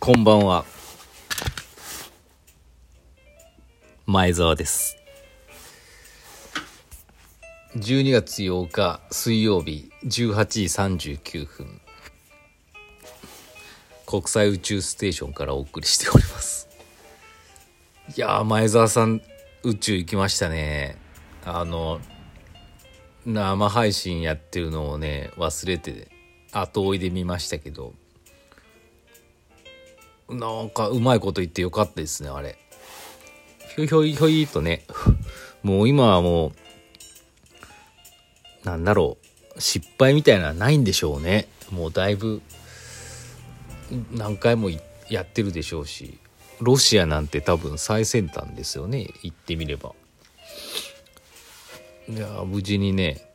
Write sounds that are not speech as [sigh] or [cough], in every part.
こんばんは。前澤です。12月8日水曜日18時39分。国際宇宙ステーションからお送りしております。いやー、前澤さん、宇宙行きましたね。あの、生配信やってるのをね、忘れて、後追いで見ましたけど、なんかうまいこと言ってよかったですね、あれ。ひょいひょいひょいとね、[laughs] もう今はもう、なんだろう、失敗みたいなのはないんでしょうね。もうだいぶ、何回もやってるでしょうし、ロシアなんて多分最先端ですよね、言ってみれば。いや無事にね、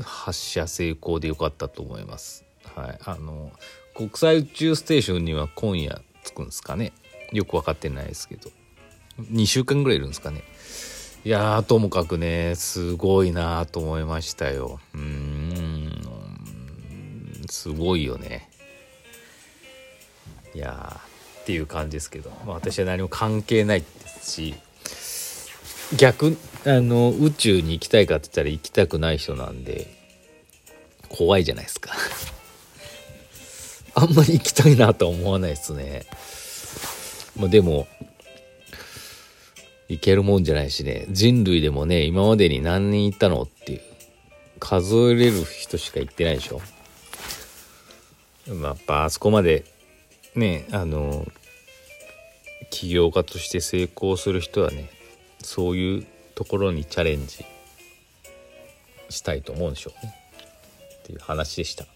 発射成功でよかったと思います。はい。あの、国際宇宙ステーションには今夜着くんですかね。よく分かってないですけど。2週間ぐらいいるんですかね。いやー、ともかくね、すごいなと思いましたよ。うん、すごいよね。いやー、っていう感じですけど、まあ、私は何も関係ないですし、逆、あの、宇宙に行きたいかって言ったら行きたくない人なんで、怖いじゃないですか。あんまり行きたいなとは思わないですね。まあでも、行けるもんじゃないしね。人類でもね、今までに何人行ったのっていう。数えれる人しか行ってないでしょ。まあ、やっぱあそこまで、ね、あの、起業家として成功する人はね、そういうところにチャレンジしたいと思うんでしょうね。っていう話でした。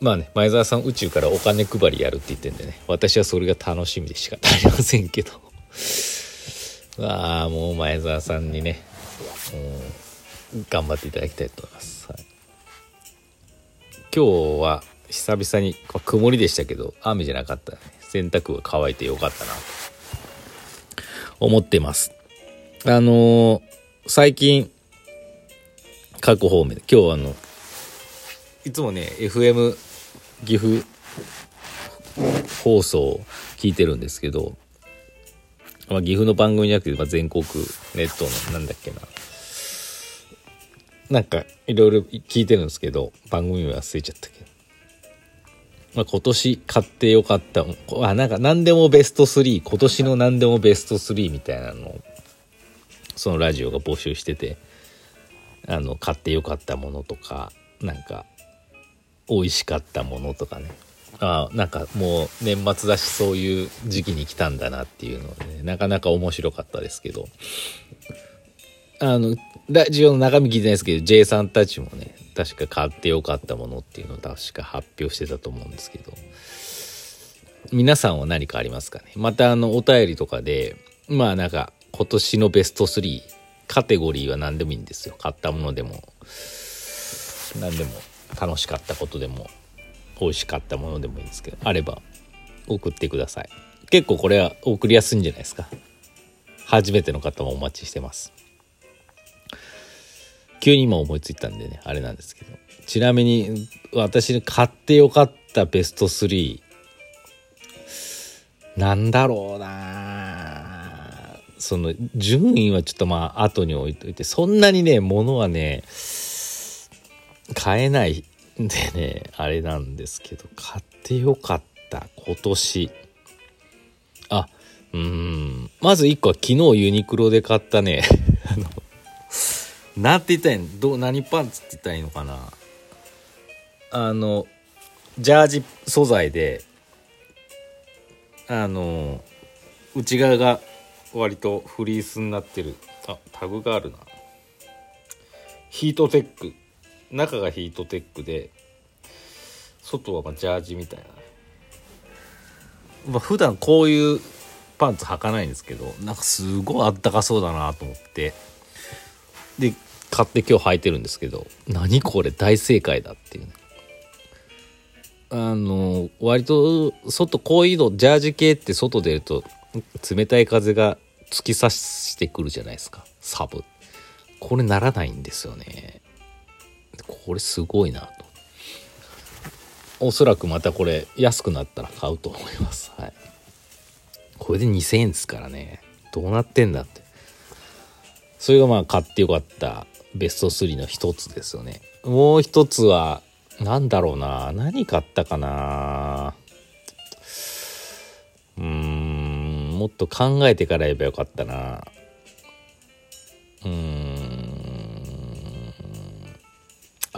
まあね、前澤さん宇宙からお金配りやるって言ってんでね、私はそれが楽しみでしかありませんけど。あ [laughs] あ、もう前澤さんにね、うん、頑張っていただきたいと思います。はい、今日は久々に、曇りでしたけど、雨じゃなかった、ね。洗濯が乾いてよかったなと思ってます。あのー最近、各方面で、今日はあの、いつもね、FM 岐阜放送を聞いてるんですけど、まあ、岐阜の番組じゃなくて、まあ、全国ネットのなんだっけな。なんかいろいろ聞いてるんですけど、番組名忘れちゃったけど。まあ、今年買ってよかった、あ、なんか何でもベスト3、今年の何でもベスト3みたいなのを、そのラジオが募集してて、あの、買ってよかったものとか、なんか、美味しかったものとかね。あなんかもう年末だしそういう時期に来たんだなっていうので、ね、なかなか面白かったですけど、あの、ラジオの中身聞いてないですけど、J さんたちもね、確か買ってよかったものっていうのを確か発表してたと思うんですけど、皆さんは何かありますかね？またあの、お便りとかで、まあなんか今年のベスト3、カテゴリーは何でもいいんですよ。買ったものでも、何でも。楽しかったことでも、美味しかったものでもいいんですけど、あれば送ってください。結構これは送りやすいんじゃないですか。初めての方もお待ちしてます。急に今思いついたんでね、あれなんですけど。ちなみに、私に買ってよかったベスト3。なんだろうなその、順位はちょっとまあ、後に置いといて、そんなにね、物はね、買えないんでね、あれなんですけど、買ってよかった、今年。あ、うーん。まず1個は昨日ユニクロで買ったね、[laughs] あの、なんて言ったらいいの？どう、何パンツって言ったらいいのかな？あの、ジャージ素材で、あの、内側が割とフリースになってる。あ、タグがあるな。ヒートテック。中がヒートテックで、外はまジャージみたいな。まあ、普段こういうパンツ履かないんですけど、なんかすごいあったかそうだなと思って。で、買って今日履いてるんですけど、何これ大正解だっていうね。あの、割と、外、こういうの、ジャージ系って外出ると、冷たい風が突き刺してくるじゃないですか。サブ。これならないんですよね。これすごいなと。おそらくまたこれ安くなったら買うと思います。はい。これで2000円ですからね。どうなってんだって。それがまあ買ってよかったベスト3の一つですよね。もう一つは何だろうな。何買ったかな。うーんもっと考えてから言えばよかったな。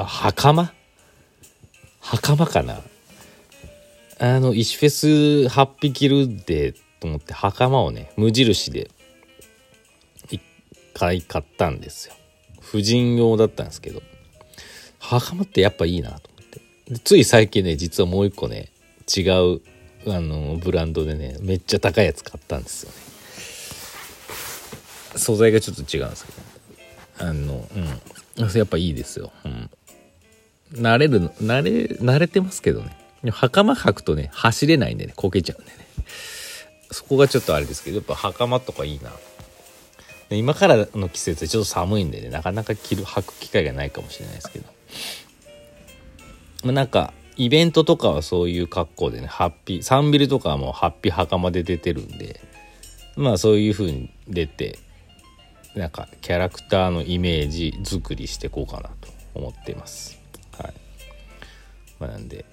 あ袴？袴かな？あの石フェス8匹いるでと思って袴をね無印で一回買ったんですよ。婦人用だったんですけど。袴ってやっぱいいなと思って。つい最近ね実はもう一個ね違うあのブランドでねめっちゃ高いやつ買ったんですよね。素材がちょっと違うんですけど。あのうん。やっぱいいですよ、うん、慣れるの慣れ慣れてますけどね。袴履くとね走れないんでねこけちゃうんでね。そこがちょっとあれですけどやっぱ袴とかいいな。今からの季節はちょっと寒いんでねなかなか着る履く機会がないかもしれないですけど。まなんかイベントとかはそういう格好でねハッピーサンビルとかはもうハッピー袴で出てるんでまあそういう風に出てなんかキャラクターのイメージ作りしていこうかなと思っています。はい。まあなんで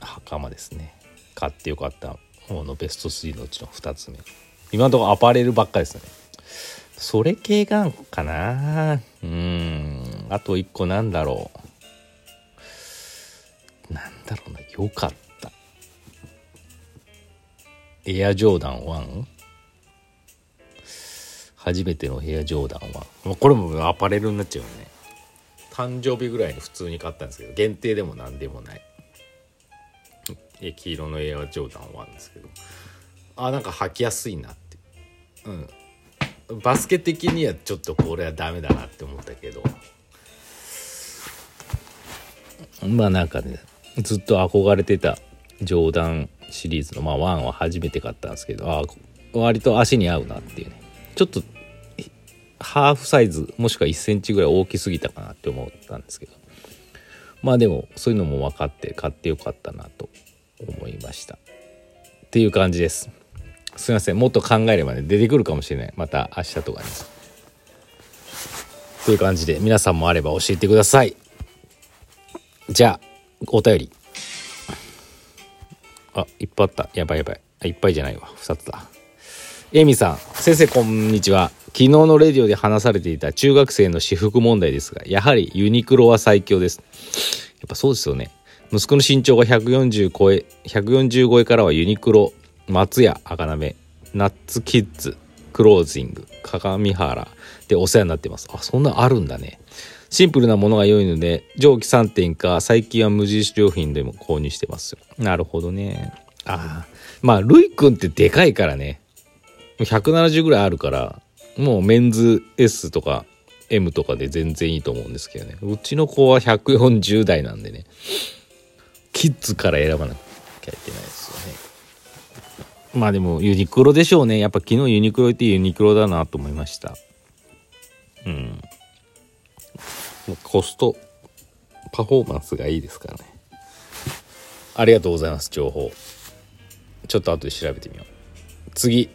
袴ですね。買ってよかった方のベスト3のうちの2つ目。今のところアパレルばっかりですね。それ系がんかな？うん。あと1個なんだろう。なんだろうな。よかった。エアジョーダン1初めてのエアジョーダン1これもアパレルになっちゃうよね。誕生日ぐらいに普通に買ったんですけど限定でも何でもない。黄色のエアジョーダン1ですけど。あなんか履きやすいなって。うん。バスケ的にはちょっとこれはダメだなって思ったけど。まあなんかねずっと憧れてたジョーダンシリーズのまあ1は初めて買ったんですけどあ割と足に合うなっていうね。ちょっとハーフサイズもしくは1センチぐらい大きすぎたかなって思ったんですけど。まあでもそういうのも分かって買ってよかったなと思いました。っていう感じです。すいません。もっと考えればね出てくるかもしれない。また明日とかに。という感じで皆さんもあれば教えてください。じゃあお便り。あいっぱいあった。やばいやばい。あいっぱいじゃないわ。2つだ。エミさん。先生こんにちは。昨日のレディオで話されていた中学生の私服問題ですがやはりユニクロは最強です。やっぱそうですよね。息子の身長が140超え140超えからはユニクロ松屋赤なめナッツキッズクロージング鏡原でお世話になってます。あそんなあるんだね。シンプルなものが良いので蒸気3点か最近は無印良品でも購入してます。なるほどね。ああまあルイ君ってでかいからね。170ぐらいあるからもうメンズ S とか M とかで全然いいと思うんですけどね。うちの子は140代なんでね。キッズから選ばなきゃいけないですよね。まあでもユニクロでしょうね。やっぱ昨日ユニクロ行ってユニクロだなと思いました。うん。コストパフォーマンスがいいですからね。ありがとうございます情報。ちょっと後で調べてみよう。次。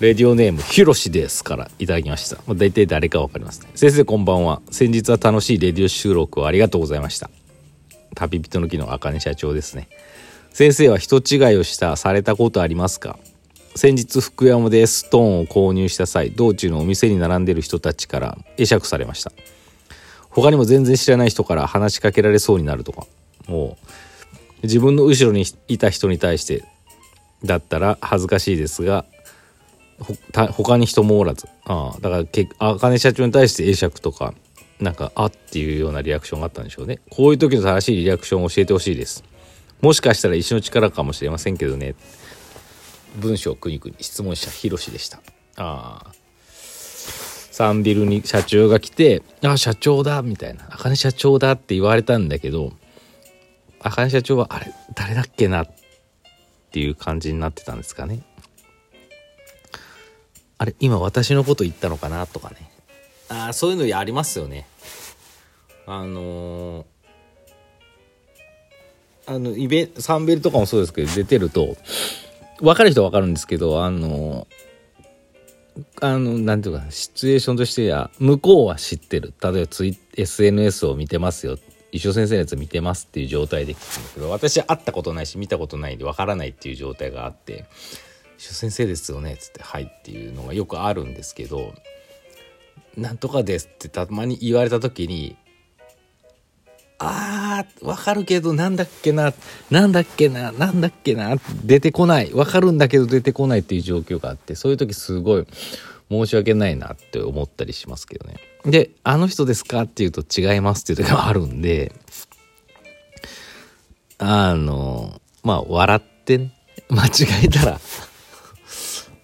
レディオネームひろしですからいただきました。まあ、大体誰かわかりますね。先生こんばんは。先日は楽しいレディオ収録をありがとうございました。旅人の木の茜社長ですね。先生は人違いをしたされたことありますか？先日福山でストーンを購入した際道中のお店に並んでる人たちから会釈されました他にも全然知らない人から話しかけられそうになるとかもう自分の後ろにいた人に対してだったら恥ずかしいですが他に人もおらず。ああだからけ茜社長に対して会釈とかなんかあっていうようなリアクションがあったんでしょうね。こういう時の正しいリアクションを教えてほしいです。もしかしたら石の力かもしれませんけどね。文章くにくに質問者ひろしでした。ああ。サンビルに社長が来て「あ社長だ」みたいな「茜社長だ」って言われたんだけど茜社長はあれ誰だっけなっていう感じになってたんですかね。あれ今私のこと言ったのかな？とかね。あそういうのありますよね。あのー、あのイベサンベルとかもそうですけど出てると分かる人は分かるんですけどあのあのなんていうかシチュエーションとしては向こうは知ってる。例えばツイ SNS を見てますよ。一生先生のやつ見てますっていう状態で聞くんだけど私は会ったことないし見たことないんで分からないっていう状態があって「先生ですよね」っつって「はい」っていうのがよくあるんですけど「なんとかです」ってたまに言われた時にあー、わかるけど、なんだっけな、なんだっけな、なんだっけな、出てこない。わかるんだけど出てこないっていう状況があって、そういう時すごい申し訳ないなって思ったりしますけどね。で、あの人ですか？っていうと違いますっていう時もあるんで、あの、まあ、笑って、間違えたら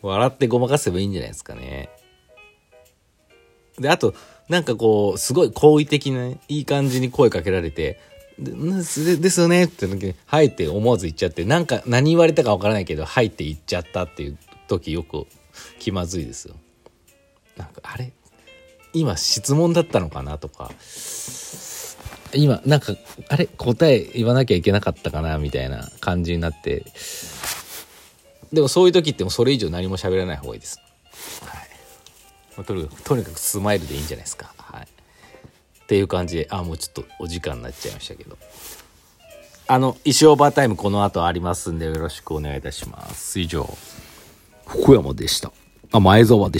笑ってごまかせばいいんじゃないですかね。で、あと、なんかこう、すごい好意的な、いい感じに声かけられて、でですよねって時に、はいって思わず言っちゃって、なんか何言われたかわからないけど、はいって言っちゃったっていう時よく気まずいですよ。なんか、あれ？今質問だったのかなとか、今、なんか、あれ？答え言わなきゃいけなかったかなみたいな感じになって、でもそういう時ってもそれ以上何も喋らない方がいいです。はい。まあ、とにかくとにかくスマイルでいいんじゃないですか。はい、っていう感じであもうちょっとお時間になっちゃいましたけど。あの石オーバータイムこの後ありますんでよろしくお願いいたします。以上福山でした。あ前澤でした。